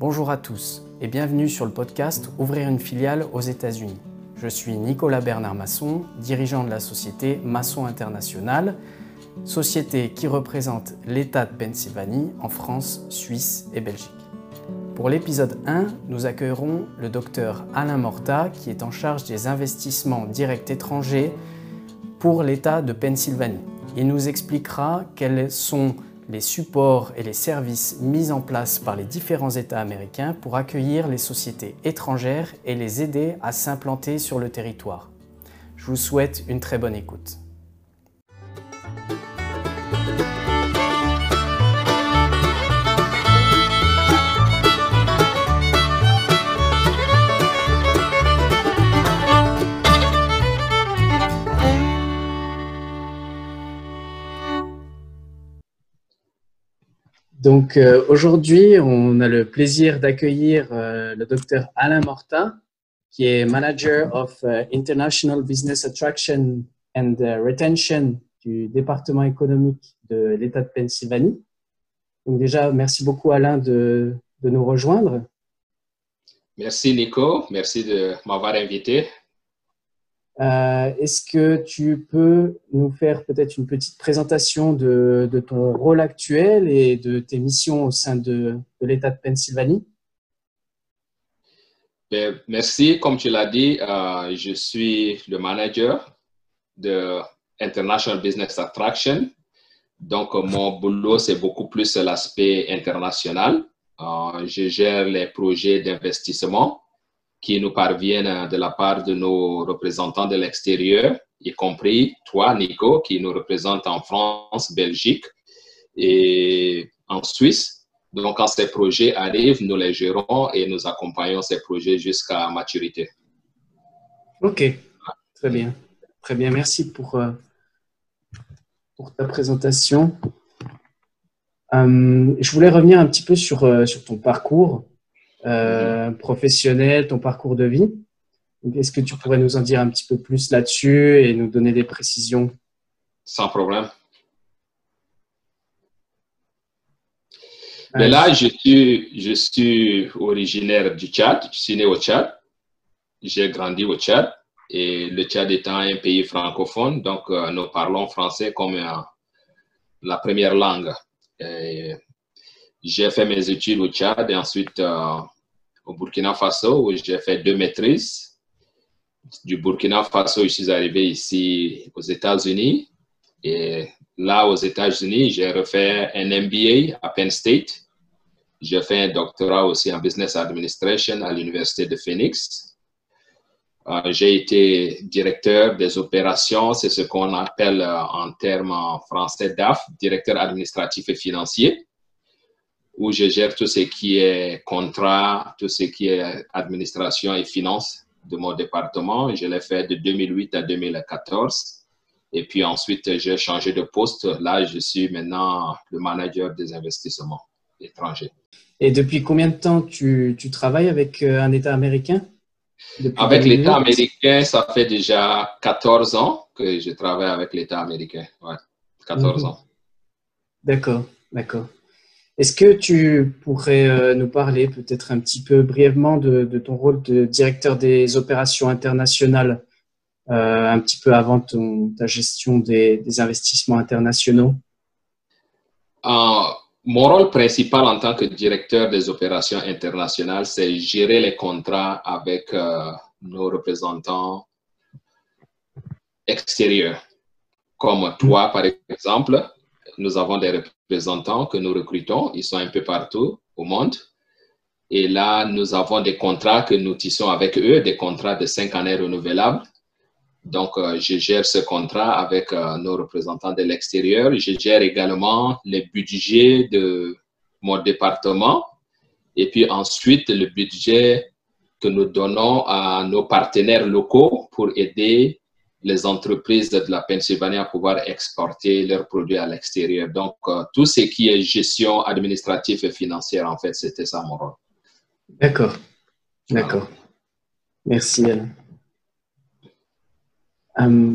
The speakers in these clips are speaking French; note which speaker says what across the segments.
Speaker 1: Bonjour à tous et bienvenue sur le podcast Ouvrir une filiale aux États-Unis. Je suis Nicolas Bernard Masson, dirigeant de la société Masson International, société qui représente l'État de Pennsylvanie en France, Suisse et Belgique. Pour l'épisode 1, nous accueillerons le docteur Alain Morta qui est en charge des investissements directs étrangers pour l'État de Pennsylvanie. Il nous expliquera quels sont les supports et les services mis en place par les différents États américains pour accueillir les sociétés étrangères et les aider à s'implanter sur le territoire. Je vous souhaite une très bonne écoute. Donc euh, aujourd'hui, on a le plaisir d'accueillir euh, le docteur Alain Morta, qui est Manager of euh, International Business Attraction and Retention du département économique de l'État de Pennsylvanie. Donc déjà, merci beaucoup Alain de nous rejoindre.
Speaker 2: Merci Nico, merci de m'avoir invité.
Speaker 1: Euh, est-ce que tu peux nous faire peut-être une petite présentation de, ton rôle actuel et de tes missions au sein de, l'État de Pennsylvanie?
Speaker 2: Ben, Merci. Comme tu l'as dit, euh, je suis le manager de International Business Attraction. Donc, mon boulot, c'est beaucoup plus l'aspect international. Euh, je gère les projets d'investissement qui nous parviennent de la part de nos représentants de l'extérieur, y compris toi, Nico, qui nous représente en France, Belgique et en Suisse. Donc, quand ces projets arrivent, nous les gérons et nous accompagnons ces projets jusqu'à maturité.
Speaker 1: OK, très bien. Très bien, merci pour, euh, ta présentation. Euh, je voulais revenir un petit peu sur, euh, sur ton parcours. Euh, professionnel, ton parcours de vie. Est-ce que tu pourrais nous en dire un petit peu plus là-dessus et nous donner des précisions?
Speaker 2: Sans problème. Mais là, je suis, je suis originaire du Tchad. Je suis né au Tchad. J'ai grandi au Tchad. Et le Tchad étant un pays francophone, donc euh, nous parlons français comme euh, la première langue. J'ai fait mes études au Tchad et ensuite au Burkina Faso où j'ai fait deux maîtrises. Du Burkina Faso, je suis arrivé ici aux États-Unis. Et là, aux États-Unis, j'ai refait un MBA à Penn State. J'ai fait un doctorat aussi en Business Administration à l'Université de Phoenix. Euh, j'ai été directeur des opérations, c'est ce qu'on appelle euh, en termes français DAF, directeur administratif et financier où je gère tout ce qui est contrat, tout ce qui est administration et finance de mon département. Je l'ai fait de 2008 à 2014. Et puis ensuite, j'ai changé de poste. Là, je suis maintenant le manager des investissements étrangers.
Speaker 1: Et depuis combien de temps tu, tu travailles avec euh, un État américain?
Speaker 2: Avec l'État américain, ça fait déjà 14 ans que je travaille avec l'État américain. Ouais, 14 mhm. ans.
Speaker 1: D'accord, d'accord. Est-ce que tu pourrais euh, nous parler peut-être un petit peu brièvement de, ton rôle de directeur des opérations internationales, euh, un petit peu avant ta gestion des, investissements internationaux?
Speaker 2: Euh, Mon rôle principal en tant que directeur des opérations internationales, c'est gérer les contrats avec nos représentants extérieurs, comme toi par exemple nous avons des représentants que nous recrutons. Ils sont un peu partout au monde. Et là, nous avons des contrats que nous tissons avec eux, des contrats de cinq années renouvelables. Donc, euh, je gère ce contrat avec euh, nos représentants de l'extérieur. Je gère également les budgets de mon département et puis ensuite le budget que nous donnons à nos partenaires locaux pour aider les entreprises de la Pennsylvanie à pouvoir exporter leurs produits à l'extérieur. Donc, euh, tout ce qui est gestion administrative et financière, en fait, c'était ça mon rôle.
Speaker 1: D'accord. D'accord. Merci, Alain. Euh,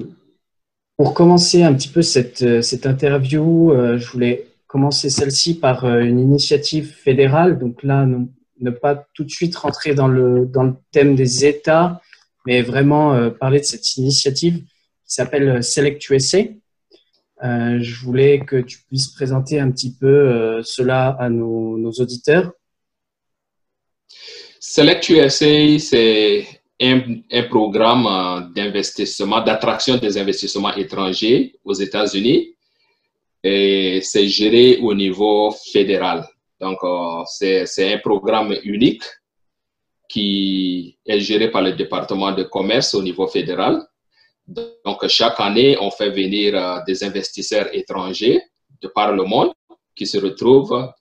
Speaker 1: pour commencer un petit peu cette, euh, cette interview, je voulais commencer celle-ci par une initiative fédérale. Donc là, ne pas tout de suite rentrer dans le, dans le thème des États, mais vraiment parler de cette initiative qui s'appelle Select USA. je voulais que tu puisses présenter un petit peu cela à nos, auditeurs.
Speaker 2: Select USA, c'est un, un, programme d'investissement, d'attraction des investissements étrangers aux États-Unis et c'est géré au niveau fédéral. Donc, euh, c'est un programme unique qui est géré par le département de commerce au niveau fédéral. Donc, chaque année, on fait venir euh, des investisseurs étrangers de par le monde qui se retrouvent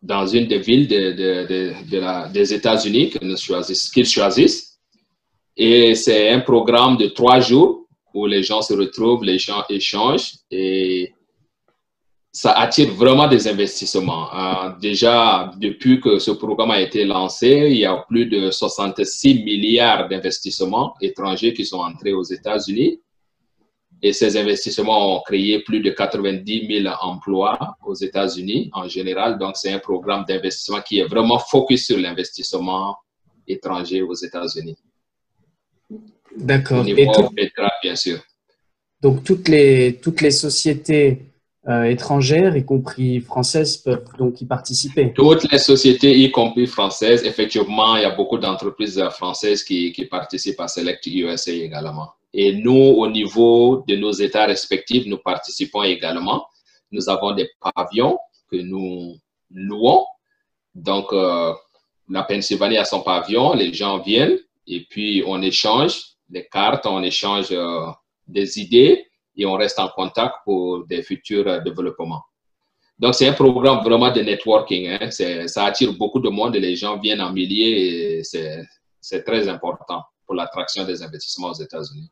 Speaker 2: dans une des villes des États-Unis qu'ils choisissent, choisissent. Et c'est un programme de trois jours où les gens se retrouvent, les gens échangent et ça attire vraiment des investissements. Euh, déjà, depuis que ce programme a été lancé, il y a plus de 66 milliards d'investissements étrangers qui sont entrés aux États-Unis. Et ces investissements ont créé plus de 90 000 emplois aux États-Unis en général. Donc, c'est un programme d'investissement qui est vraiment focus sur l'investissement étranger aux États-Unis.
Speaker 1: D'accord.
Speaker 2: Et tout... bien sûr.
Speaker 1: Donc, toutes les, toutes les sociétés euh, étrangères, y compris françaises, peuvent donc y participer.
Speaker 2: Toutes les sociétés, y compris françaises, effectivement, il y a beaucoup d'entreprises françaises qui, qui, participent à Select USA également. Et nous, au niveau de nos États respectifs, nous participons également. Nous avons des pavillons que nous louons. Donc, euh, la Pennsylvanie a son pavillon, les gens viennent et puis on échange des cartes, on échange euh, des idées et on reste en contact pour des futurs développements. Donc, c'est un programme vraiment de networking. Hein. Ça attire beaucoup de monde et les gens viennent en milliers et c'est très important pour l'attraction des investissements aux États-Unis.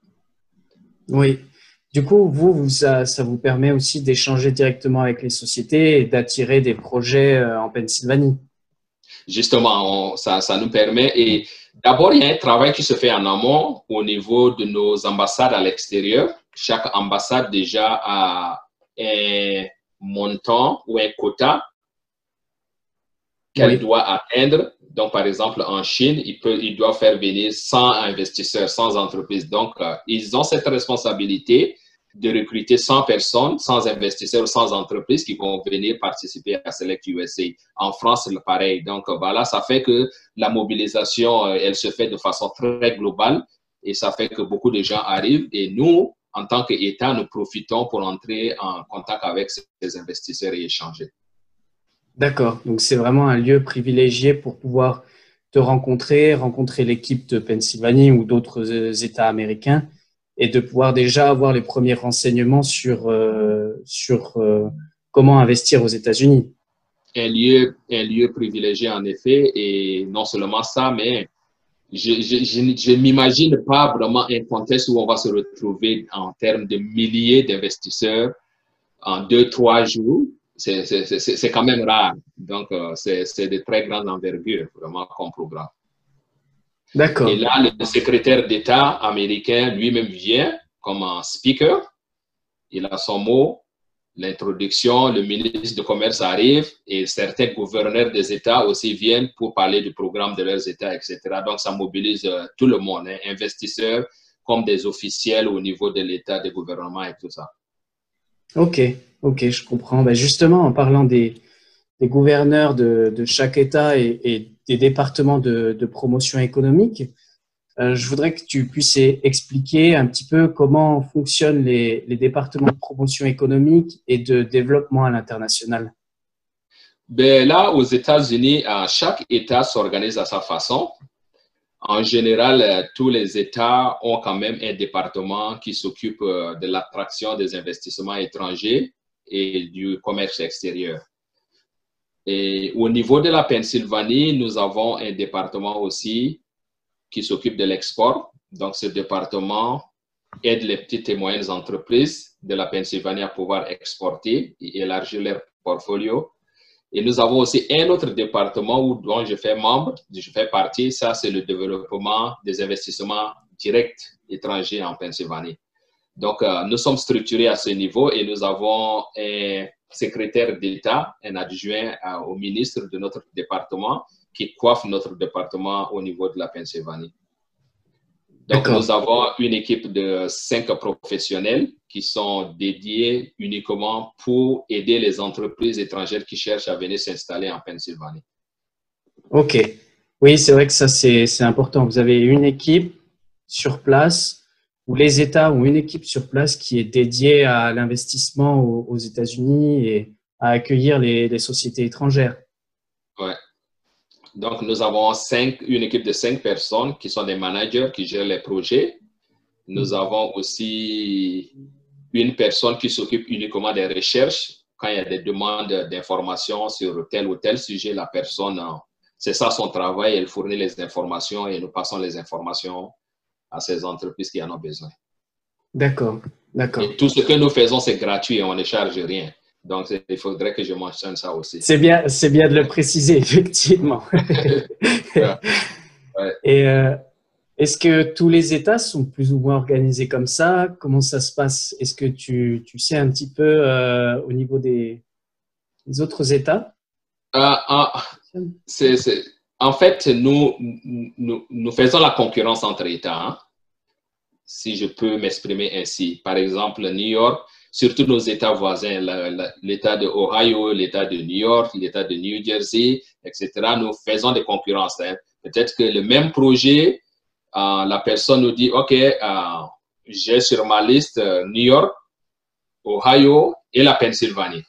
Speaker 1: Oui. Du coup, vous, ça, ça, vous permet aussi d'échanger directement avec les sociétés et d'attirer des projets euh, en Pennsylvanie.
Speaker 2: Justement, ça, ça nous permet. Et d'abord, il y a un travail qui se fait en amont au niveau de nos ambassades à l'extérieur chaque ambassade déjà a un montant ou un quota qu'elle doit atteindre. Donc, par exemple, en Chine, ils, peut, ils doivent faire venir 100 investisseurs, 100 entreprises. Donc, euh, ils ont cette responsabilité de recruter 100 personnes, 100 investisseurs, 100 entreprises qui vont venir participer à Select USA. En France, c'est pareil. Donc, voilà, ça fait que la mobilisation, euh, elle se fait de façon très globale et ça fait que beaucoup de gens arrivent. Et nous, en tant qu'État, nous profitons pour entrer en contact avec ces investisseurs et échanger.
Speaker 1: D'accord. Donc, c'est vraiment un lieu privilégié pour pouvoir te rencontrer, rencontrer l'équipe de Pennsylvanie ou d'autres euh, États américains et de pouvoir déjà avoir les premiers renseignements sur, euh, sur euh, comment investir aux États-Unis.
Speaker 2: Un lieu, un lieu privilégié, en effet. Et non seulement ça, mais je ne m'imagine pas vraiment un contexte où on va se retrouver en termes de milliers d'investisseurs en deux, trois jours. C'est quand même rare. Donc, euh, c'est de très grande envergure, vraiment, comme programme.
Speaker 1: D'accord.
Speaker 2: Et là, le secrétaire d'État américain lui-même vient comme un speaker. Il a son mot l'introduction, le ministre du Commerce arrive et certains gouverneurs des États aussi viennent pour parler du programme de leurs États, etc. Donc, ça mobilise euh, tout le monde, hein, investisseurs comme des officiels au niveau de l'État, des gouvernements et tout ça.
Speaker 1: Ok, ok, je comprends. Ben justement, en parlant des, des gouverneurs de, de, chaque État et, et départements de, de promotion économique, euh, je voudrais que tu puisses expliquer un petit peu comment fonctionnent les, départements de promotion économique et de développement à l'international.
Speaker 2: Ben là, aux États-Unis, chaque État s'organise à sa façon. En général, euh, tous les États ont quand même un département qui s'occupe euh, de l'attraction des investissements étrangers et du commerce extérieur. Et au niveau de la Pennsylvanie, nous avons un département aussi qui s'occupe de l'export. Donc, ce département aide les petites et moyennes entreprises de la Pennsylvanie à pouvoir exporter et élargir leur portfolio. Et nous avons aussi un autre département où, dont je fais membre, je fais partie, ça c'est le développement des investissements directs étrangers en Pennsylvanie. Donc, euh, nous sommes structurés à ce niveau et nous avons un secrétaire d'État, un adjoint au ministre de notre département qui coiffent notre département au niveau de la Pennsylvanie. Donc, nous avons une équipe de cinq professionnels qui sont dédiés uniquement pour aider les entreprises étrangères qui cherchent à venir s'installer en Pennsylvanie.
Speaker 1: OK. Oui, c'est vrai que ça, c'est important. Vous avez une équipe sur place ou les États ont une équipe sur place qui est dédiée à l'investissement aux, États-Unis et à accueillir les, sociétés étrangères.
Speaker 2: Ouais. Donc, nous avons une équipe de cinq personnes qui sont des managers qui gèrent les projets. Nous avons aussi une personne qui s'occupe uniquement des recherches. Quand il y a des demandes d'informations sur tel ou tel sujet, la personne, c'est ça son travail, elle fournit les informations et nous passons les informations à ces entreprises qui en ont besoin.
Speaker 1: D'accord, d'accord.
Speaker 2: tout ce que nous faisons, c'est gratuit et on ne charge rien. Donc, il faudrait que je mentionne ça aussi.
Speaker 1: C'est bien, c'est bien de le préciser, effectivement. Et euh, est-ce que tous les États sont plus ou moins organisés comme ça? Comment ça se passe? Est-ce que tu, tu, sais un petit peu euh, au niveau des, autres États?
Speaker 2: Euh, En fait, nous, nous, faisons la concurrence entre États, hein. si je peux m'exprimer ainsi. Par exemple, New York surtout nos États voisins, l'État de Ohio, l'État de New York, l'État de New Jersey, etc. Nous faisons des concurrences. Hein. Peut-être que le même projet, euh, la personne nous dit, OK, euh, j'ai sur ma liste euh, New York, Ohio et la Pennsylvanie.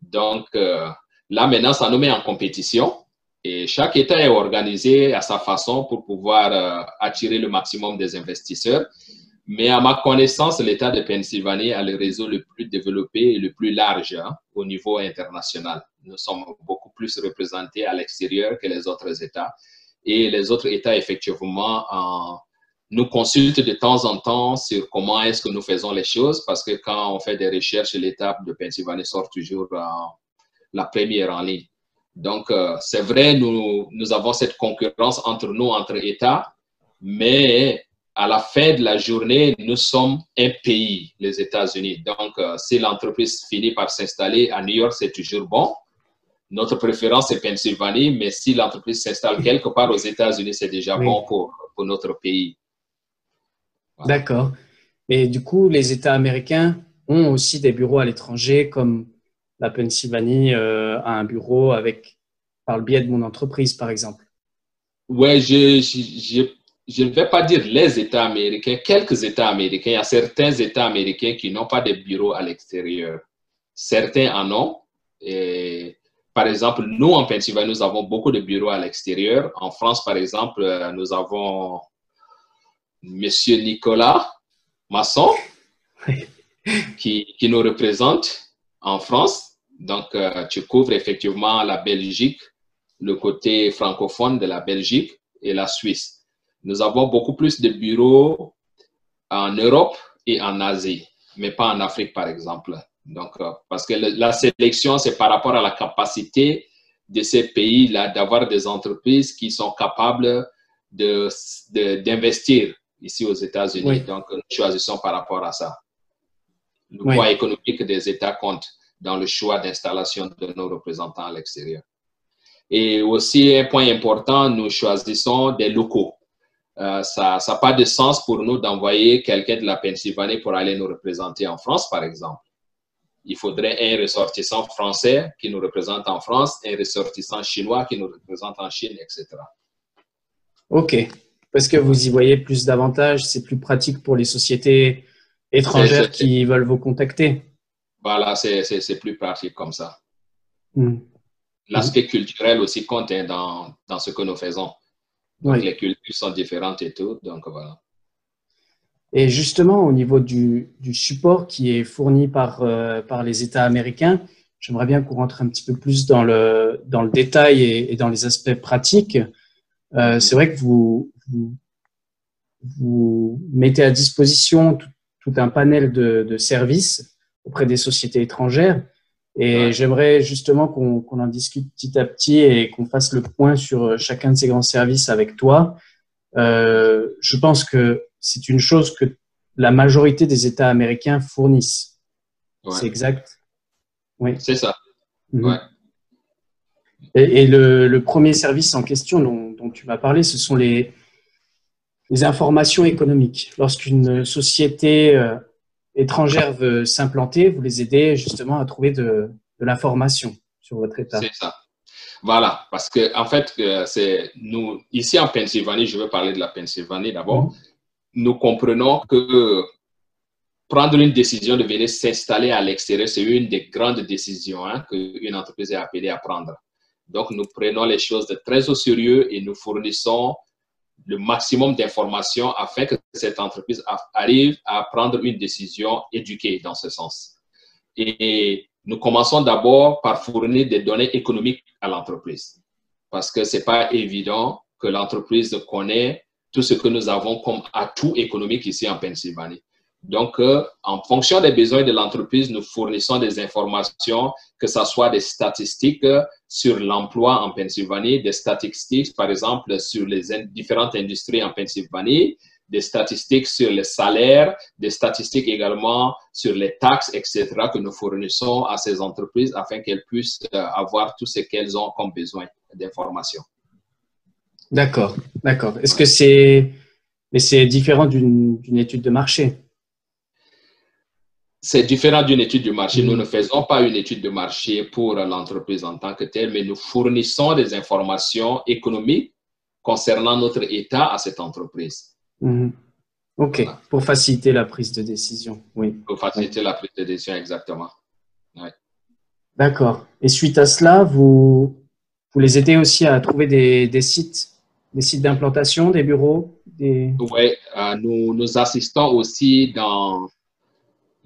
Speaker 2: Donc, là, maintenant, ça nous met en compétition. Et chaque État est organisé à sa façon pour pouvoir attirer le maximum des investisseurs. Mais à ma connaissance, l'État de Pennsylvanie a le réseau le plus développé et le plus large hein, au niveau international. Nous sommes beaucoup plus représentés à l'extérieur que les autres États. Et les autres États, effectivement, nous consultent de temps en temps sur comment est-ce que nous faisons les choses, parce que quand on fait des recherches, l'État de Pennsylvanie sort toujours la première en ligne. Donc, euh, c'est vrai, nous, nous avons cette concurrence entre nous, entre États, mais à la fin de la journée, nous sommes un pays, les États-Unis. Donc, euh, si l'entreprise finit par s'installer à New York, c'est toujours bon. Notre préférence, c'est Pennsylvanie, mais si l'entreprise s'installe quelque part aux États-Unis, c'est déjà bon pour, pour, notre pays.
Speaker 1: D'accord. Et du coup, les États américains ont aussi des bureaux à l'étranger, comme la Pennsylvanie euh, a un bureau avec, par le biais de mon entreprise, par exemple.
Speaker 2: Ouais, j'ai je ne vais pas dire les États américains, quelques États américains. Il y a certains États américains qui n'ont pas de bureaux à l'extérieur. Certains en ont. Et, par exemple, nous, en Pennsylvanie, nous avons beaucoup de bureaux à l'extérieur. En France, par exemple, euh, nous avons Monsieur Nicolas Masson qui, qui nous représente en France. Donc, euh, tu couvres effectivement la Belgique, le côté francophone de la Belgique et la Suisse. Nous avons beaucoup plus de bureaux en Europe et en Asie, mais pas en Afrique, par exemple. Donc, euh, parce que la sélection, c'est par rapport à la capacité de ces pays-là d'avoir des entreprises qui sont capables d'investir de, ici aux États-Unis. Donc, nous choisissons par rapport à ça. Le poids économique des États compte dans le choix d'installation de nos représentants à l'extérieur. Et aussi, un point important, nous choisissons des locaux. Euh, ça n'a pas de sens pour nous d'envoyer quelqu'un de la Pennsylvanie pour aller nous représenter en France, par exemple. Il faudrait un ressortissant français qui nous représente en France, un ressortissant chinois qui nous représente en Chine, etc.
Speaker 1: OK. Parce que vous y voyez plus d'avantages, c'est plus pratique pour les sociétés étrangères qui veulent vous contacter.
Speaker 2: Voilà, c'est plus pratique comme ça. Hmm. L'aspect culturel aussi compte hein, dans, dans ce que nous faisons. Donc, les cultures sont différentes et tout. Donc, voilà.
Speaker 1: Et justement, au niveau du, du support qui est fourni par, euh, par les États américains, j'aimerais bien qu'on rentre un petit peu plus dans le, dans le détail et, dans les aspects pratiques. Euh, c'est vrai que vous, vous, vous, mettez à disposition tout, tout un panel de, de, services auprès des sociétés étrangères. Et j'aimerais justement qu'on en discute petit à petit et qu'on fasse le point sur euh, chacun de ces grands services avec toi. Euh, je pense que c'est une chose que la majorité des États américains fournissent. C'est exact
Speaker 2: Oui. C'est ça. Mhm.
Speaker 1: Et, le, premier service en question dont, tu m'as parlé, ce sont les, les informations économiques. Lorsqu'une société euh, étrangère veut s'implanter, vous les aidez justement à trouver de, de l'information sur votre État.
Speaker 2: C'est ça. Voilà, parce que en fait, euh, c'est nous ici en Pennsylvanie, je veux parler de la Pennsylvanie d'abord. Mhm. Nous comprenons que prendre une décision de venir s'installer à l'extérieur, c'est une des grandes décisions hein, qu'une entreprise est appelée à prendre. Donc, nous prenons les choses de très au sérieux et nous fournissons le maximum d'informations afin que cette entreprise arrive à prendre une décision éduquée dans ce sens. Et nous commençons d'abord par fournir des données économiques à l'entreprise parce que ce n'est pas évident que l'entreprise connaît tout ce que nous avons comme atout économique ici en Pennsylvanie. Donc, euh, en fonction des besoins de l'entreprise, nous fournissons des informations, que ce soit des statistiques sur l'emploi en Pennsylvanie, des statistiques, par exemple, sur les différentes industries en Pennsylvanie, des statistiques sur les salaires, des statistiques également sur les taxes, etc., que nous fournissons à ces entreprises afin qu'elles puissent euh, avoir tout ce qu'elles ont comme besoin d'informations.
Speaker 1: D'accord, d'accord. Est-ce que c'est c'est différent d'une étude de marché?
Speaker 2: C'est différent d'une étude de marché. Nous ne faisons pas une étude de marché pour l'entreprise en tant que telle, mais nous fournissons des informations économiques concernant notre état à cette entreprise.
Speaker 1: Mhm. OK, pour faciliter la prise de décision, oui.
Speaker 2: Pour faciliter la prise de décision, exactement.
Speaker 1: D'accord. Et suite à cela, vous, vous les aidez aussi à trouver des, sites, des sites d'implantation, des bureaux des...
Speaker 2: Oui, euh, nous, nous assistons aussi dans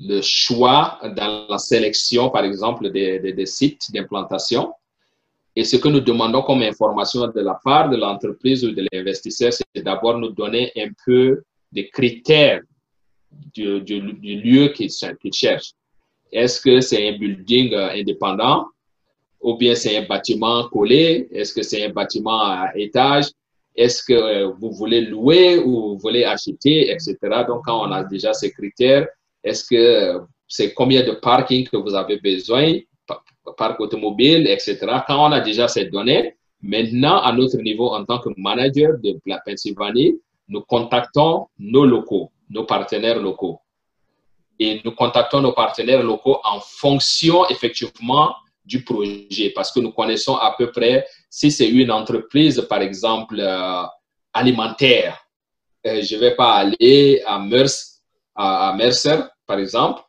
Speaker 2: le choix dans la sélection, par exemple, des, sites d'implantation. Et ce que nous demandons comme information de la part de l'entreprise ou de l'investisseur, c'est d'abord nous donner un peu des critères du, lieu qu'il cherche. Est-ce que c'est un building euh, indépendant ou bien c'est un bâtiment collé? Est-ce que c'est un bâtiment à étage? Est-ce que euh, vous voulez louer ou vous voulez acheter, etc. Donc, quand on a déjà ces critères, est-ce que c'est combien de parking que vous avez besoin, parc automobile, etc. Quand on a déjà ces données, maintenant, à notre niveau, en tant que manager de la Pennsylvanie, nous contactons nos locaux, nos partenaires locaux. Et nous contactons nos partenaires locaux en fonction, effectivement, du projet, parce que nous connaissons à peu près si c'est une entreprise, par exemple, euh, alimentaire. Euh, je ne vais pas aller à Mercer à, Mercer, par exemple,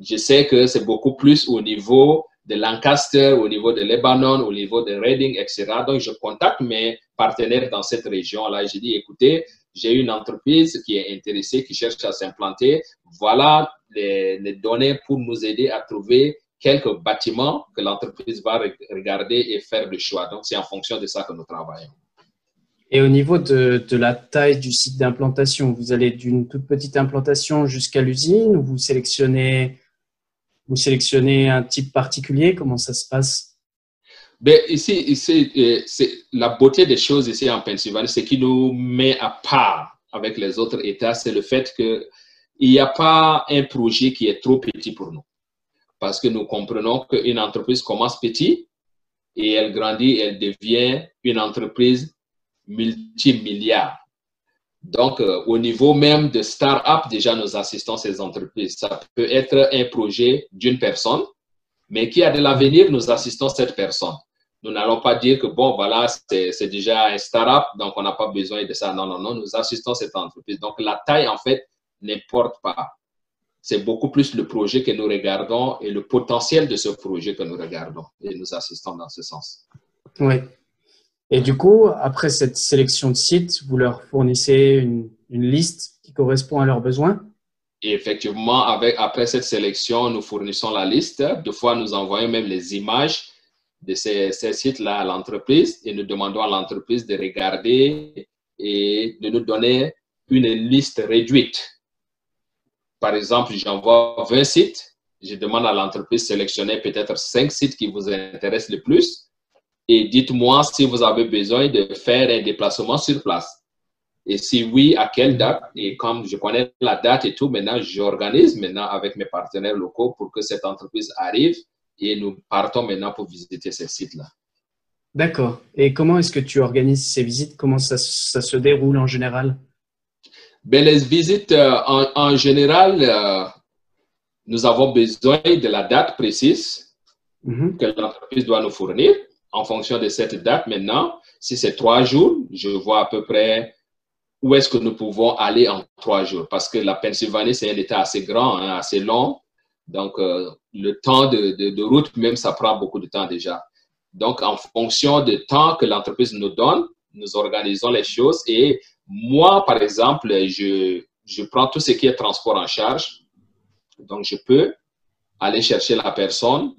Speaker 2: je sais que c'est beaucoup plus au niveau de Lancaster, au niveau de Lebanon, au niveau de Reading, etc. Donc, je contacte mes partenaires dans cette région-là. Je dis, écoutez, j'ai une entreprise qui est intéressée, qui cherche à s'implanter. Voilà les, données pour nous aider à trouver quelques bâtiments que l'entreprise va regarder et faire le choix. Donc, c'est en fonction de ça que nous travaillons.
Speaker 1: Et au niveau de, la taille du site d'implantation, vous allez d'une toute petite implantation jusqu'à l'usine ou vous sélectionnez, un type particulier? Comment ça se passe?
Speaker 2: Ben, ici, euh, la beauté des choses ici en Pennsylvanie, ce qui nous met à part avec les autres États, c'est le fait qu'il n'y a pas un projet qui est trop petit pour nous. Parce que nous comprenons qu'une entreprise commence petit et elle grandit, elle devient une entreprise multimilliards. Donc, euh, au niveau même de start-up, déjà, nous assistons ces entreprises. Ça peut être un projet d'une personne, mais qui a de l'avenir, nous assistons cette personne. Nous n'allons pas dire que, bon, voilà, c'est déjà un start-up, donc on n'a pas besoin de ça. Non, non, non, nous assistons cette entreprise. Donc, la taille, en fait, n'importe pas. C'est beaucoup plus le projet que nous regardons et le potentiel de ce projet que nous regardons. Et nous assistons dans ce sens.
Speaker 1: Oui. Et du coup, après cette sélection de sites, vous leur fournissez une, liste qui correspond à leurs besoins?
Speaker 2: Effectivement, après cette sélection, nous fournissons la liste. Deux fois, nous envoyons même les images de ces, ces sites-là à l'entreprise et nous demandons à l'entreprise de regarder et de nous donner une liste réduite. Par exemple, j'envoie 20 sites. Je demande à l'entreprise de sélectionner peut-être 5 sites qui vous intéressent le plus et dites-moi si vous avez besoin de faire un déplacement sur place. Et si oui, à quelle date? Et comme je connais la date et tout, maintenant, j'organise maintenant avec mes partenaires locaux pour que cette entreprise arrive et nous partons maintenant pour visiter ces sites-là.
Speaker 1: D'accord. Et comment est-ce que tu organises ces visites? Comment ça, se déroule en général?
Speaker 2: Ben, Les visites, euh, en, général, euh, nous avons besoin de la date précise mm-hmm. que l'entreprise doit nous fournir. En fonction de cette date, maintenant, si c'est trois jours, je vois à peu près où est-ce que nous pouvons aller en trois jours. Parce que la Pennsylvanie, c'est un État assez grand, hein, assez long. Donc, euh, le temps de, de, route, même, ça prend beaucoup de temps déjà. Donc, en fonction du temps que l'entreprise nous donne, nous organisons les choses. Et moi, par exemple, je, je prends tout ce qui est transport en charge. Donc, je peux aller chercher la personne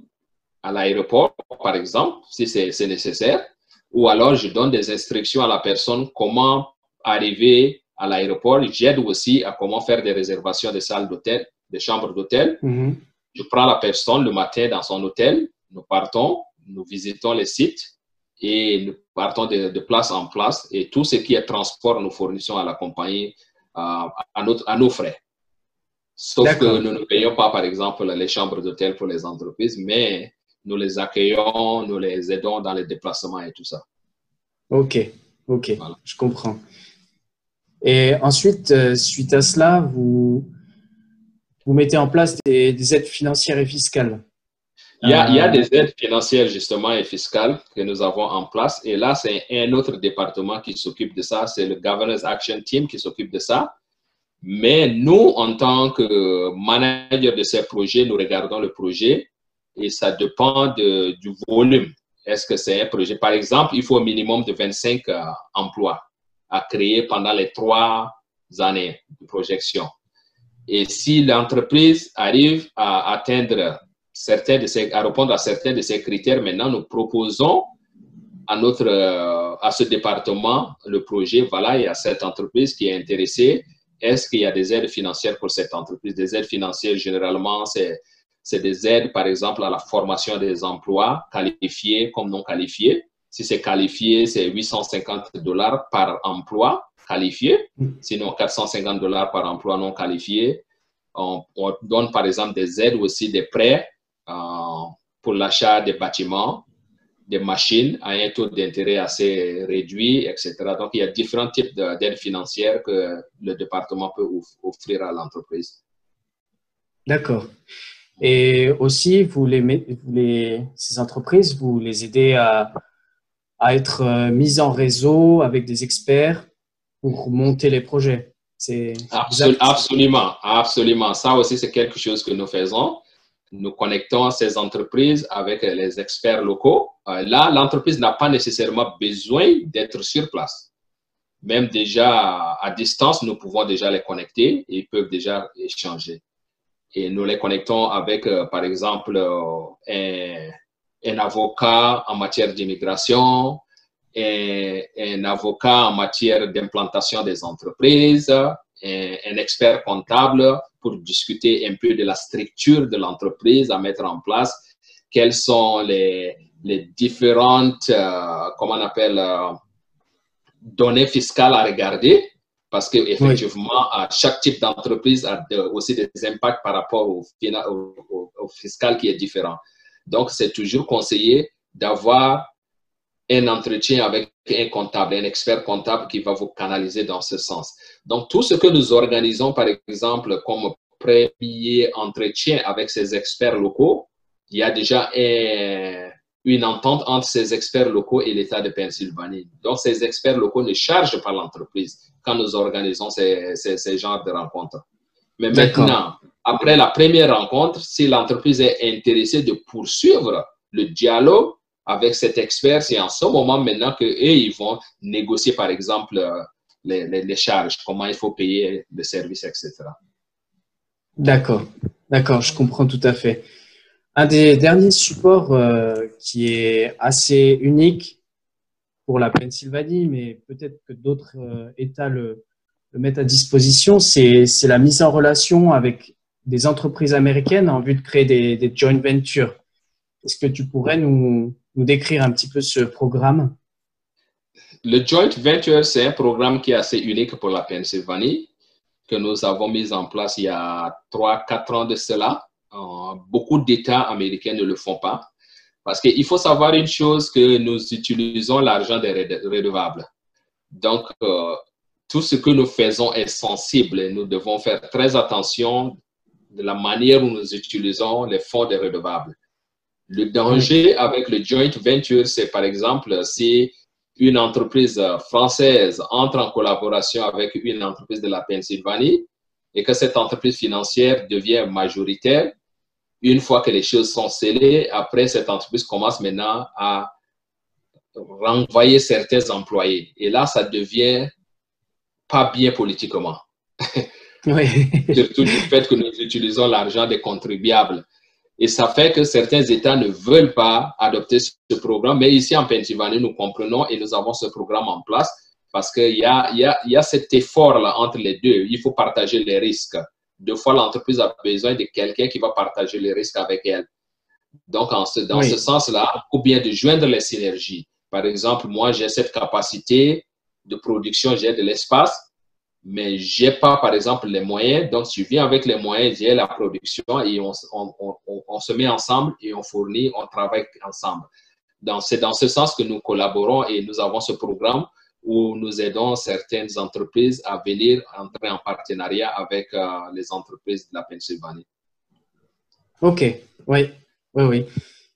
Speaker 2: à l'aéroport, par exemple, si c'est nécessaire. Ou alors, je donne des instructions à la personne comment arriver à l'aéroport. J'aide aussi à comment faire des réservations de salles d'hôtel, des chambres d'hôtel. Mm-hmm. Je prends la personne le matin dans son hôtel. Nous partons nous visitons les sites et nous partons de, place en place et tout ce qui est transport, nous fournissons à la compagnie à, notre, à nos frais. Sauf que nous ne payons pas, par exemple, les chambres d'hôtel pour les entreprises, mais nous les accueillons, nous les aidons dans les déplacements et tout ça.
Speaker 1: Ok, ok, je comprends. Et ensuite, euh, suite à cela, vous, vous mettez en place des aides financières et fiscales.
Speaker 2: Il y, a, il y, a, des aides financières justement et fiscales que nous avons en place. Et là, c'est un autre département qui s'occupe de ça. C'est le Governance Action Team qui s'occupe de ça. Mais nous, en tant que manager de ces projets, nous regardons le projet et ça dépend de, du volume. Est-ce que c'est un projet? Par exemple, il faut un minimum de 25 euh, emplois à créer pendant les trois années de projection. Et si l'entreprise arrive à atteindre certains de ces, à répondre à certains de ces critères, maintenant, nous proposons à, notre, euh, à ce département le projet, voilà, il y a cette entreprise qui est intéressée. Est-ce qu'il y a des aides financières pour cette entreprise? Des aides financières, généralement, c'est, c'est des aides, par exemple, à la formation des emplois qualifiés comme non qualifiés. Si c'est qualifié, c'est 850 dollars par emploi qualifié, sinon 450 dollars par emploi non qualifié. On, on, donne par exemple des aides aussi, des prêts euh, pour l'achat des bâtiments, des machines à un taux d'intérêt assez réduit, etc. Donc, il y a différents types d'aides financières que le département peut offrir à l'entreprise.
Speaker 1: D'accord. Et aussi, vous les, ces entreprises, vous les aidez à, à être euh, mises en réseau avec des experts pour monter les projets.
Speaker 2: absolument, absolument. Ça aussi, c'est quelque chose que nous faisons nous connectons ces entreprises avec les experts locaux. Euh, là, l'entreprise n'a pas nécessairement besoin d'être sur place. Même déjà à distance, nous pouvons déjà les connecter et ils peuvent déjà échanger. Et nous les connectons avec, euh, par exemple, euh, un, avocat en matière d'immigration, un, avocat en matière d'implantation des entreprises, un, expert comptable pour discuter un peu de la structure de l'entreprise à mettre en place, quelles sont les, différentes, euh, comment on appelle, données fiscales à regarder, parce qu'effectivement, chaque type d'entreprise a aussi des impacts par rapport au, au, au fiscal qui est différent. Donc, c'est toujours conseillé d'avoir un entretien avec un comptable, un expert comptable qui va vous canaliser dans ce sens. Donc, tout ce que nous organisons, par exemple, comme premier entretien avec ces experts locaux, il y a déjà une entente entre ces experts locaux et l'État de Pennsylvanie. Donc, ces experts locaux ne chargent pas l'entreprise quand nous organisons ces, ces, ces genres de rencontres. Mais maintenant, après la première rencontre, si l'entreprise est intéressée de poursuivre le dialogue, avec cet expert, c'est en ce moment maintenant que ils vont négocier, par exemple, euh, les, les, charges, comment il faut payer le service, etc.
Speaker 1: D'accord, d'accord, je comprends tout à fait. Un des derniers supports euh, qui est assez unique pour la Pennsylvanie, mais peut-être que d'autres euh, États le, mettent à disposition, c'est la mise en relation avec des entreprises américaines en vue de créer des, joint ventures. Est-ce que tu pourrais nous, nous décrire un petit peu ce programme?
Speaker 2: Le Joint Venture, c'est un programme qui est assez unique pour la Pennsylvanie, que nous avons mis en place il y a 3-4 ans de cela. Euh, beaucoup d'États américains ne le font pas. Parce qu'il faut savoir une chose, que nous utilisons l'argent des redevables. Donc, euh, tout ce que nous faisons est sensible. Nous devons faire très attention de la manière où nous utilisons les fonds des redevables. Le danger avec le joint venture, c'est par exemple si une entreprise française entre en collaboration avec une entreprise de la Pennsylvanie et que cette entreprise financière devient majoritaire, une fois que les choses sont scellées, après, cette entreprise commence maintenant à renvoyer certains employés. Et là, ça devient pas bien politiquement. Oui. Surtout du fait que nous utilisons l'argent des contribuables. Et ça fait que certains États ne veulent pas adopter ce programme. Mais ici en Pennsylvanie, nous comprenons et nous avons ce programme en place parce qu'il y a, y, a, y a cet effort-là entre les deux. Il faut partager les risques. Deux fois, l'entreprise a besoin de quelqu'un qui va partager les risques avec elle. Donc, en ce, dans ce sens-là, ou bien de joindre les synergies. Par exemple, moi, j'ai cette capacité de production, j'ai de l'espace, mais j'ai pas, par exemple, les moyens. Donc, tu viens avec les moyens, j'ai la production et on, on, on, on, se met ensemble et on fournit, on travaille ensemble. C'est dans ce sens que nous collaborons et nous avons ce programme où nous aidons certaines entreprises à venir entrer en partenariat avec euh, les entreprises de la Pennsylvanie.
Speaker 1: OK, oui, oui, oui.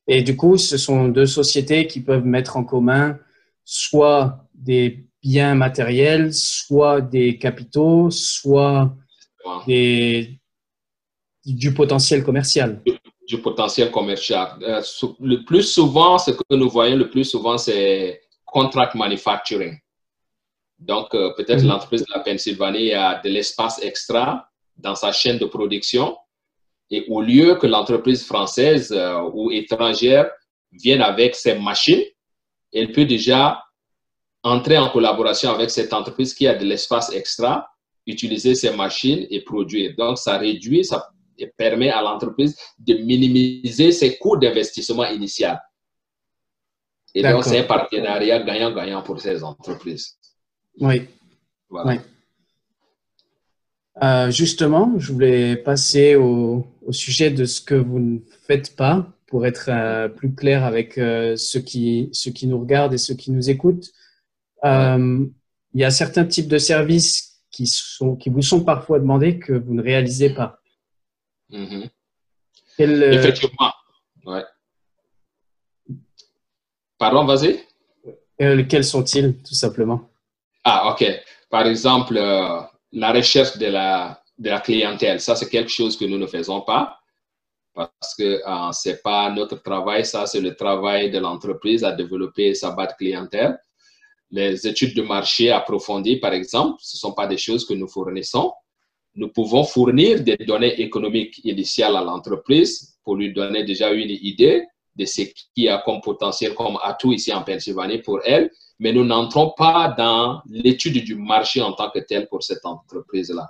Speaker 1: Et du coup, ce sont deux sociétés qui peuvent mettre en commun soit des biens matériels, soit des capitaux, soit des, du potentiel commercial.
Speaker 2: Du, potentiel commercial. Euh, le plus souvent, ce que nous voyons le plus souvent, c'est contract manufacturing. Donc, euh, peut-être mhm. l'entreprise de la Pennsylvanie a de l'espace extra dans sa chaîne de production. Et au lieu que l'entreprise française euh, ou étrangère vienne avec ses machines, elle peut déjà entrer en collaboration avec cette entreprise qui a de l'espace extra, utiliser ses machines et produire. Donc, ça réduit, ça permet à l'entreprise de minimiser ses coûts d'investissement initial. Et donc, c'est un partenariat gagnant-gagnant pour ces entreprises.
Speaker 1: Oui. Euh, justement, je voulais passer au, sujet de ce que vous ne faites pas pour être euh, plus clair avec euh, ceux, qui, ceux qui nous regardent et ceux qui nous écoutent. il y a certains types de services qui, sont, qui vous sont parfois demandés que vous ne réalisez pas.
Speaker 2: Mm-hmm. Effectivement. Ouais. Pardon, vas-y.
Speaker 1: quels sont-ils, tout simplement?
Speaker 2: Ah, OK. Par exemple, euh, la recherche de la, clientèle, ça, c'est quelque chose que nous ne faisons pas parce que euh, ce n'est pas notre travail, ça, c'est le travail de l'entreprise à développer sa base clientèle. Les études de marché approfondies, par exemple, ce ne sont pas des choses que nous fournissons. Nous pouvons fournir des données économiques initiales à l'entreprise pour lui donner déjà une idée de ce qui a comme potentiel, comme atout ici en Pennsylvanie pour elle, mais nous n'entrons pas dans l'étude du marché en tant que tel pour cette entreprise-là.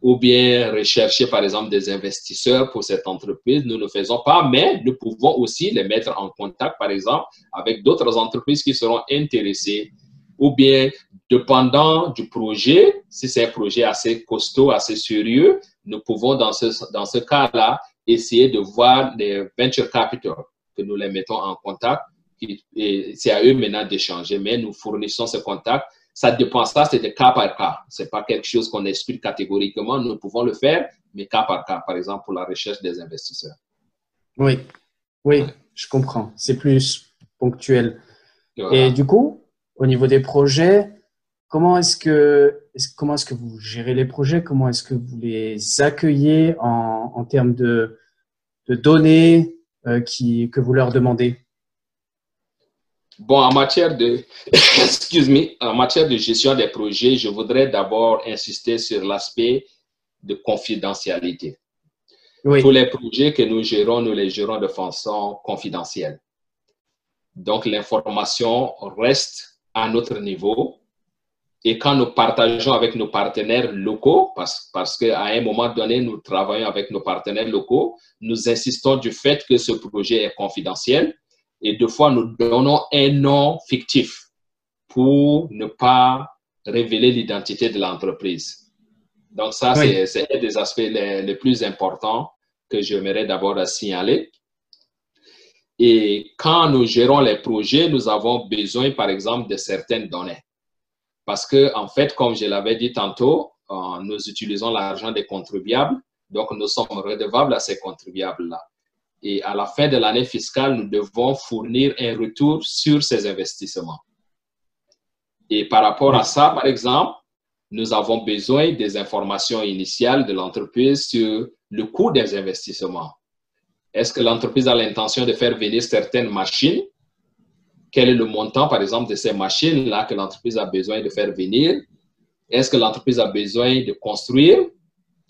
Speaker 2: Ou bien rechercher, par exemple, des investisseurs pour cette entreprise, nous ne faisons pas, mais nous pouvons aussi les mettre en contact, par exemple, avec d'autres entreprises qui seront intéressées. Ou bien, dépendant du projet, si c'est un projet assez costaud, assez sérieux, nous pouvons, dans ce, dans ce cas-là, essayer de voir des venture capital, que nous les mettons en contact c'est à eux maintenant d'échanger, mais nous fournissons ce contact. Ça dépend, ça c'est de cas par cas. C'est pas quelque chose qu'on explique catégoriquement. Nous pouvons le faire, mais cas par cas, par exemple pour la recherche des investisseurs.
Speaker 1: Oui, oui, je comprends. C'est plus ponctuel. Et du coup, au niveau des projets, comment est-ce que comment est-ce que vous gérez les projets? Comment est-ce que vous les accueillez en, en termes de, de données euh, qui, que vous leur demandez?
Speaker 2: Bon, en matière de, excuse me, en matière de gestion des projets, je voudrais d'abord insister sur l'aspect de confidentialité. Tous les projets que nous gérons, nous les gérons de façon confidentielle. Donc, l'information reste à notre niveau. Et quand nous partageons avec nos partenaires locaux, parce, parce qu'à un moment donné, nous travaillons avec nos partenaires locaux, nous insistons du fait que ce projet est confidentiel et deux fois nous donnons un nom fictif pour ne pas révéler l'identité de l'entreprise. Donc ça, c'est un des aspects les, plus importants que j'aimerais d'abord signaler. Et quand nous gérons les projets, nous avons besoin, par exemple, de certaines données. Parce que, en fait, comme je l'avais dit tantôt, euh, nous utilisons l'argent des contribuables, donc nous sommes redevables à ces contribuables-là. Et à la fin de l'année fiscale, nous devons fournir un retour sur ces investissements. Et par rapport à ça, par exemple, nous avons besoin des informations initiales de l'entreprise sur le coût des investissements. Est-ce que l'entreprise a l'intention de faire venir certaines machines? Quel est le montant, par exemple, de ces machines-là que l'entreprise a besoin de faire venir? Est-ce que l'entreprise a besoin de construire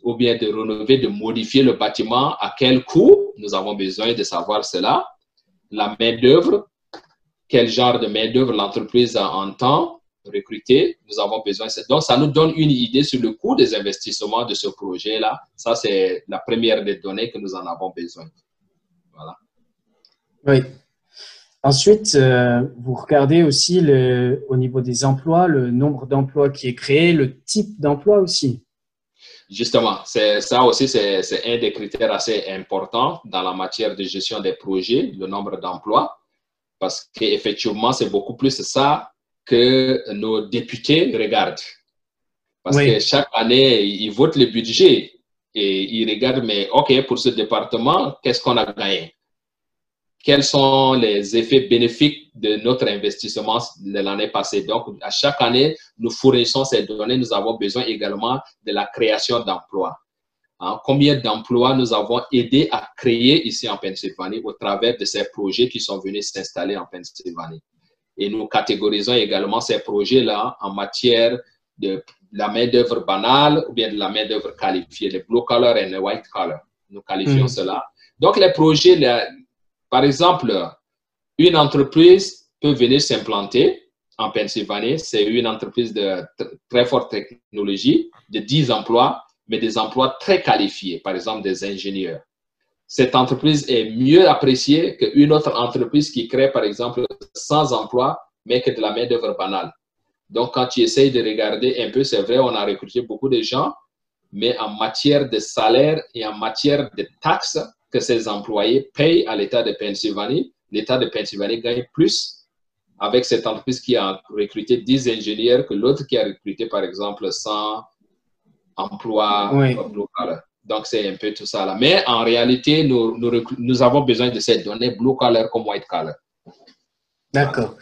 Speaker 2: ou bien de rénover, de modifier le bâtiment? À quel coût? Nous avons besoin de savoir cela. La main-d'œuvre, quel genre de main-d'œuvre l'entreprise entend recruter, nous avons besoin. Donc, ça nous donne une idée sur le coût des investissements de ce projet-là. Ça, c'est la première des données que nous en avons besoin. Voilà.
Speaker 1: Oui. Ensuite, euh, vous regardez aussi le, au niveau des emplois, le nombre d'emplois qui est créé, le type d'emploi aussi.
Speaker 2: Justement, ça aussi, c'est un des critères assez importants dans la matière de gestion des projets, le nombre d'emplois, parce qu'effectivement, c'est beaucoup plus ça que nos députés regardent. Parce que chaque année, ils votent le budget et ils regardent, mais OK, pour ce département, qu'est-ce qu'on a gagné? Quels sont les effets bénéfiques de notre investissement de l'année passée? Donc, à chaque année, nous fournissons ces données. Nous avons besoin également de la création d'emplois. Hein, combien d'emplois nous avons aidé à créer ici en Pennsylvanie au travers de ces projets qui sont venus s'installer en Pennsylvanie? Et nous catégorisons également ces projets-là en matière de la main-d'œuvre banale ou bien de la main-d'œuvre qualifiée, les blue collar et les white collar. Nous qualifions mm. cela. Donc, les projets, par exemple, une entreprise peut venir s'implanter en Pennsylvanie. C'est une entreprise de très forte technologie, de 10 emplois, mais des emplois très qualifiés, par exemple des ingénieurs cette entreprise est mieux appréciée qu'une autre entreprise qui crée, par exemple, 100 emplois, mais que de la main-d'œuvre banale. Donc, quand tu essayes de regarder un peu, c'est vrai, on a recruté beaucoup de gens, mais en matière de salaire et en matière de taxes que ces employés payent à l'État de Pennsylvanie, l'État de Pennsylvanie gagne plus avec cette entreprise qui a recruté 10 ingénieurs que l'autre qui a recruté, par exemple, 100 emplois oui. Donc, c'est un peu tout ça là. Mais en réalité, nous, nous, avons besoin de ces données blue color comme white color.
Speaker 1: D'accord.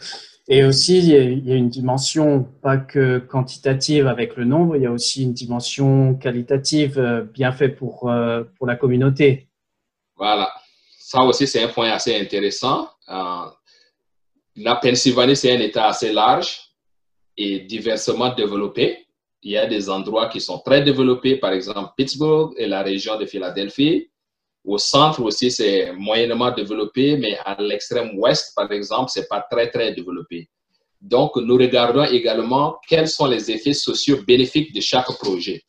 Speaker 1: Et aussi, il y a une dimension pas que quantitative avec le nombre, il y a aussi une dimension qualitative euh, bien faite pour, euh, pour la communauté.
Speaker 2: Voilà. Ça aussi, c'est un point assez intéressant. Euh, la Pennsylvanie, c'est un État assez large et diversement développé il y a des endroits qui sont très développés, par exemple Pittsburgh et la région de Philadelphie. Au centre aussi, c'est moyennement développé, mais à l'extrême ouest, par exemple, c'est pas très, très développé. Donc, nous regardons également quels sont les effets sociaux bénéfiques de chaque projet.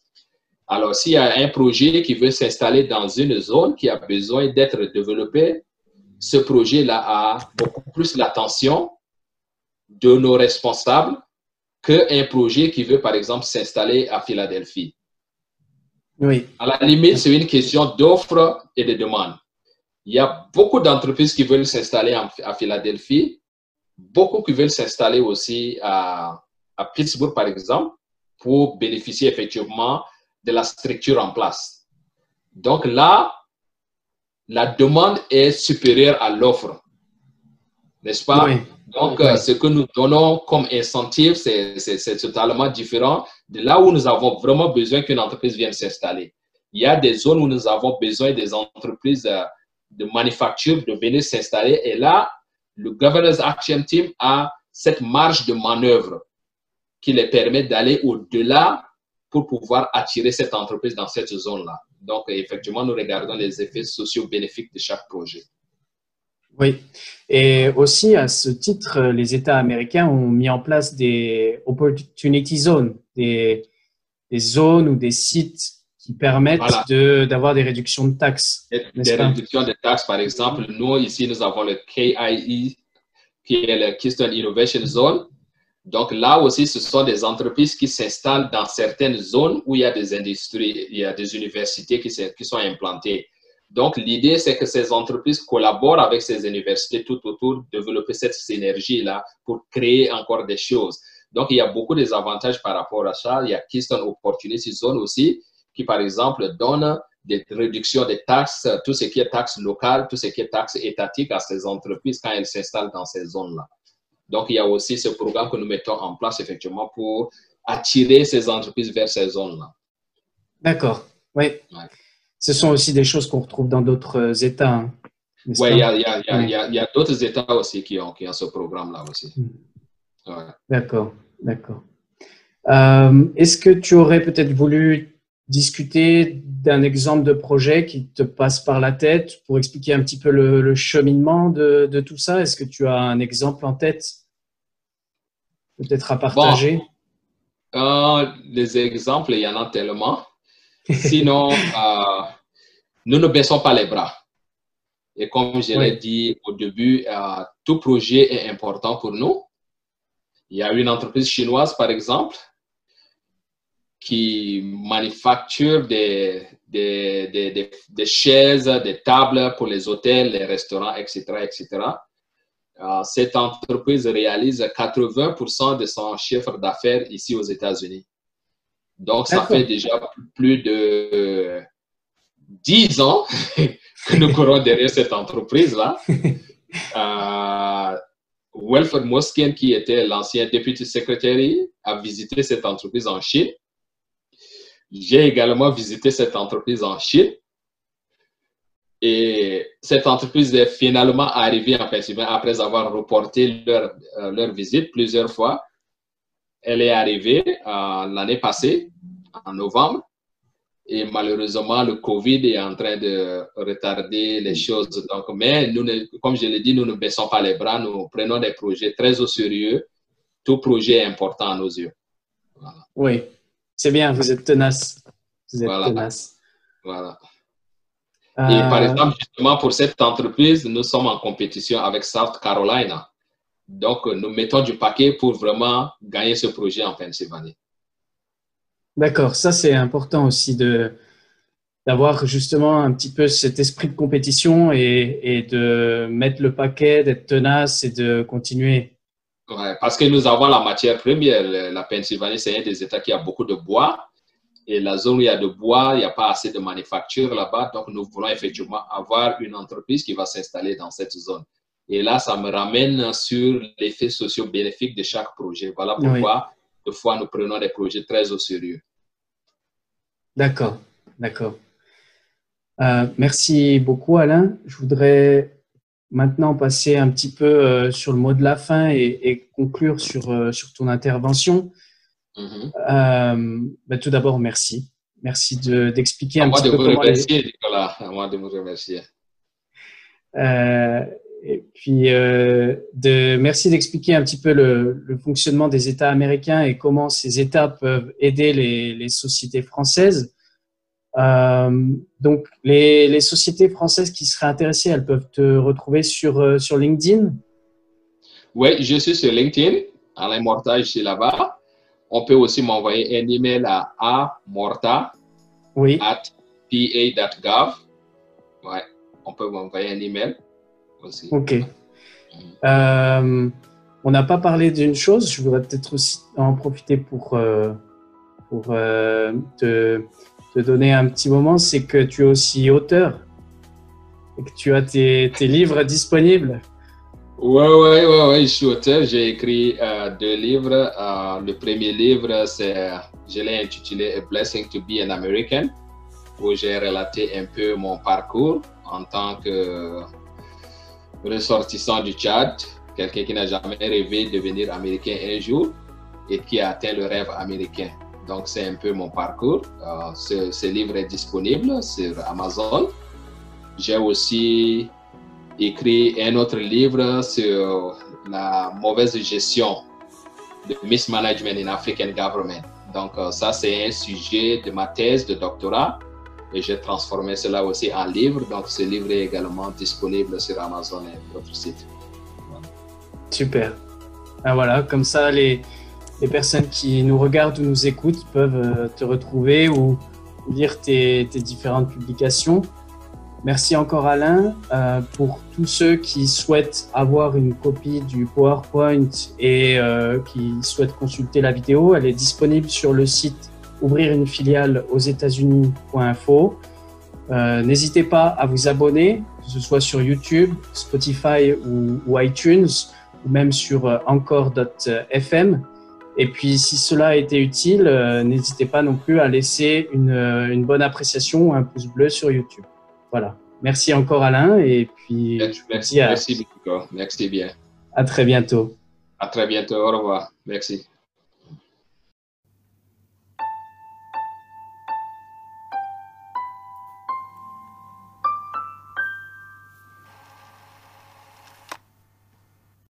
Speaker 2: Alors, s'il y a un projet qui veut s'installer dans une zone qui a besoin d'être développé, ce projet-là a beaucoup plus l'attention de nos responsables qu'un projet qui veut, par exemple, s'installer à Philadelphie.
Speaker 1: Oui.
Speaker 2: À la limite, c'est une question d'offre et de demande. Il y a beaucoup d'entreprises qui veulent s'installer à Philadelphie, beaucoup qui veulent s'installer aussi à, à Pittsburgh, par exemple, pour bénéficier effectivement de la structure en place. Donc là, la demande est supérieure à l'offre. N'est-ce pas? Oui. Donc, euh, ce que nous donnons comme incentive, c'est totalement différent de là où nous avons vraiment besoin qu'une entreprise vienne s'installer. Il y a des zones où nous avons besoin des entreprises euh, de manufacture de venir s'installer. Et là, le Governance Action Team a cette marge de manœuvre qui les permet d'aller au-delà pour pouvoir attirer cette entreprise dans cette zone-là. Donc, effectivement, nous regardons les effets sociaux bénéfiques de chaque projet.
Speaker 1: Oui, et aussi à ce titre, les États américains ont mis en place des opportunity zones, des, zones ou des sites qui permettent d'avoir des réductions de taxes.
Speaker 2: Des réductions de taxes, par exemple, nous ici, nous avons le KIE, qui est le Keystone Innovation Zone. Donc là aussi, ce sont des entreprises qui s'installent dans certaines zones où il y a des industries, il y a des universités qui, sont implantées. Donc, l'idée, c'est que ces entreprises collaborent avec ces universités tout autour, développer cette synergie-là pour créer encore des choses. Donc, il y a beaucoup d'avantages par rapport à ça. Il y a Keystone Opportunity Zone aussi, qui, par exemple, donne des réductions des taxes, tout ce qui est taxes locales, tout ce qui est taxes étatiques à ces entreprises quand elles s'installent dans ces zones-là. Donc, il y a aussi ce programme que nous mettons en place effectivement pour attirer ces entreprises vers ces zones-là.
Speaker 1: D'accord, oui. Ce sont aussi des choses qu'on retrouve dans d'autres États. Hein,
Speaker 2: oui, il y a, a, d'autres États aussi qui ont, qui ont ce programme-là aussi.
Speaker 1: Hmm. D'accord, d'accord. Euh, est-ce que tu aurais peut-être voulu discuter d'un exemple de projet qui te passe par la tête pour expliquer un petit peu le, cheminement de, de, tout ça? Est-ce que tu as un exemple en tête? Peut-être à partager
Speaker 2: euh, Les exemples, il y en a tellement. Sinon, euh, nous ne baissons pas les bras. Et comme je l'ai dit au début, euh, tout projet est important pour nous. Il y a une entreprise chinoise, par exemple, qui manufacture des, des, des, des, chaises, des tables pour les hôtels, les restaurants, etc. etc. Euh, cette entreprise réalise 80% de son chiffre d'affaires ici aux États-Unis. Donc, ça fait déjà plus de 10 ans que nous courons derrière cette entreprise-là. euh, Wilfred Moskin, qui était l'ancien député secrétaire, a visité cette entreprise en Chine. J'ai également visité cette entreprise en Chine. Et cette entreprise est finalement arrivée en Pennsylvanie après avoir reporté leur, euh, leur visite plusieurs fois. Elle est arrivée euh, l'année passée, en novembre. Et malheureusement, le Covid est en train de retarder les choses. Donc, mais nous, comme je l'ai dit, nous ne baissons pas les bras. Nous prenons des projets très au sérieux. Tout projet est important à nos yeux.
Speaker 1: Oui, c'est bien, vous êtes tenace. Vous êtes
Speaker 2: voilà. tenace. Voilà. Et par euh, exemple, justement, pour cette entreprise, nous sommes en compétition avec South Carolina. Donc, nous mettons du paquet pour vraiment gagner ce projet en Pennsylvanie.
Speaker 1: D'accord, ça c'est important aussi de d'avoir justement un petit peu cet esprit de compétition et, et de mettre le paquet, d'être tenace et de continuer
Speaker 2: parce que nous avons la matière première. La Pennsylvanie, c'est un des États qui a beaucoup de bois. Et la zone où il y a de bois, il n'y a pas assez de manufacture là-bas. Donc, nous voulons effectivement avoir une entreprise qui va s'installer dans cette zone. Et là, ça me ramène sur l'effet socio-bénéfique de chaque projet. Voilà pourquoi, de fois, nous prenons des projets très au sérieux.
Speaker 1: D'accord, d'accord. Euh, merci beaucoup, Alain. Je voudrais maintenant passer un petit peu euh, sur le mot de la fin et, conclure sur, euh, sur ton intervention. Mm-hmm. Euh, ben, tout d'abord, merci. Merci d'expliquer un petit peu comment...
Speaker 2: Remercier, Nicolas. À moi de vous remercier.
Speaker 1: et puis, de, merci d'expliquer un petit peu le, le, fonctionnement des États américains et comment ces États peuvent aider les, les sociétés françaises. Euh, donc, les, les, sociétés françaises qui seraient intéressées, elles peuvent te retrouver sur, euh, sur LinkedIn
Speaker 2: Oui, je suis sur LinkedIn. Alain Morta, je suis là-bas. On peut aussi m'envoyer un email à amorta
Speaker 1: oui.
Speaker 2: at pa.gov. Ouais, on peut m'envoyer un email aussi.
Speaker 1: OK. Euh, on n'a pas parlé d'une chose, je voudrais peut-être aussi en profiter pour, pour te te donner un petit moment, c'est que tu es aussi auteur et que tu as tes, tes livres disponibles.
Speaker 2: Oui, oui, oui, ouais, je suis auteur. J'ai écrit euh, deux livres. Euh, le premier livre, c'est, je l'ai intitulé A Blessing to be an American, où j'ai relaté un peu mon parcours en tant que ressortissant du Tchad, quelqu'un qui n'a jamais rêvé de devenir américain un jour et qui a atteint le rêve américain. Donc, c'est un peu mon parcours. Euh, ce, livre est disponible sur Amazon. J'ai aussi écrit un autre livre sur la mauvaise gestion de mismanagement in African government. Donc, euh, ça, c'est un sujet de ma thèse de doctorat et j'ai transformé cela aussi en livre. Donc, ce livre est également disponible sur Amazon et d'autres sites.
Speaker 1: Super. Ah, voilà, comme ça, les, les personnes qui nous regardent ou nous écoutent peuvent euh, te retrouver ou lire tes, différentes publications. Merci encore Alain. Euh, pour tous ceux qui souhaitent avoir une copie du PowerPoint et euh, qui souhaitent consulter la vidéo, elle est disponible sur le site ouvrir une filiale aux États-Unis.info. Euh, N'hésitez pas à vous abonner, que ce soit sur YouTube, Spotify ou, iTunes, ou même sur euh, encore.fm. Et puis, si cela a été utile, euh, n'hésitez pas non plus à laisser une, euh, une bonne appréciation ou un pouce bleu sur YouTube. Voilà. Merci encore Alain et puis
Speaker 2: Merci,
Speaker 1: à,
Speaker 2: merci beaucoup. Merci bien.
Speaker 1: à très bientôt.
Speaker 2: À très bientôt. Au revoir. Merci.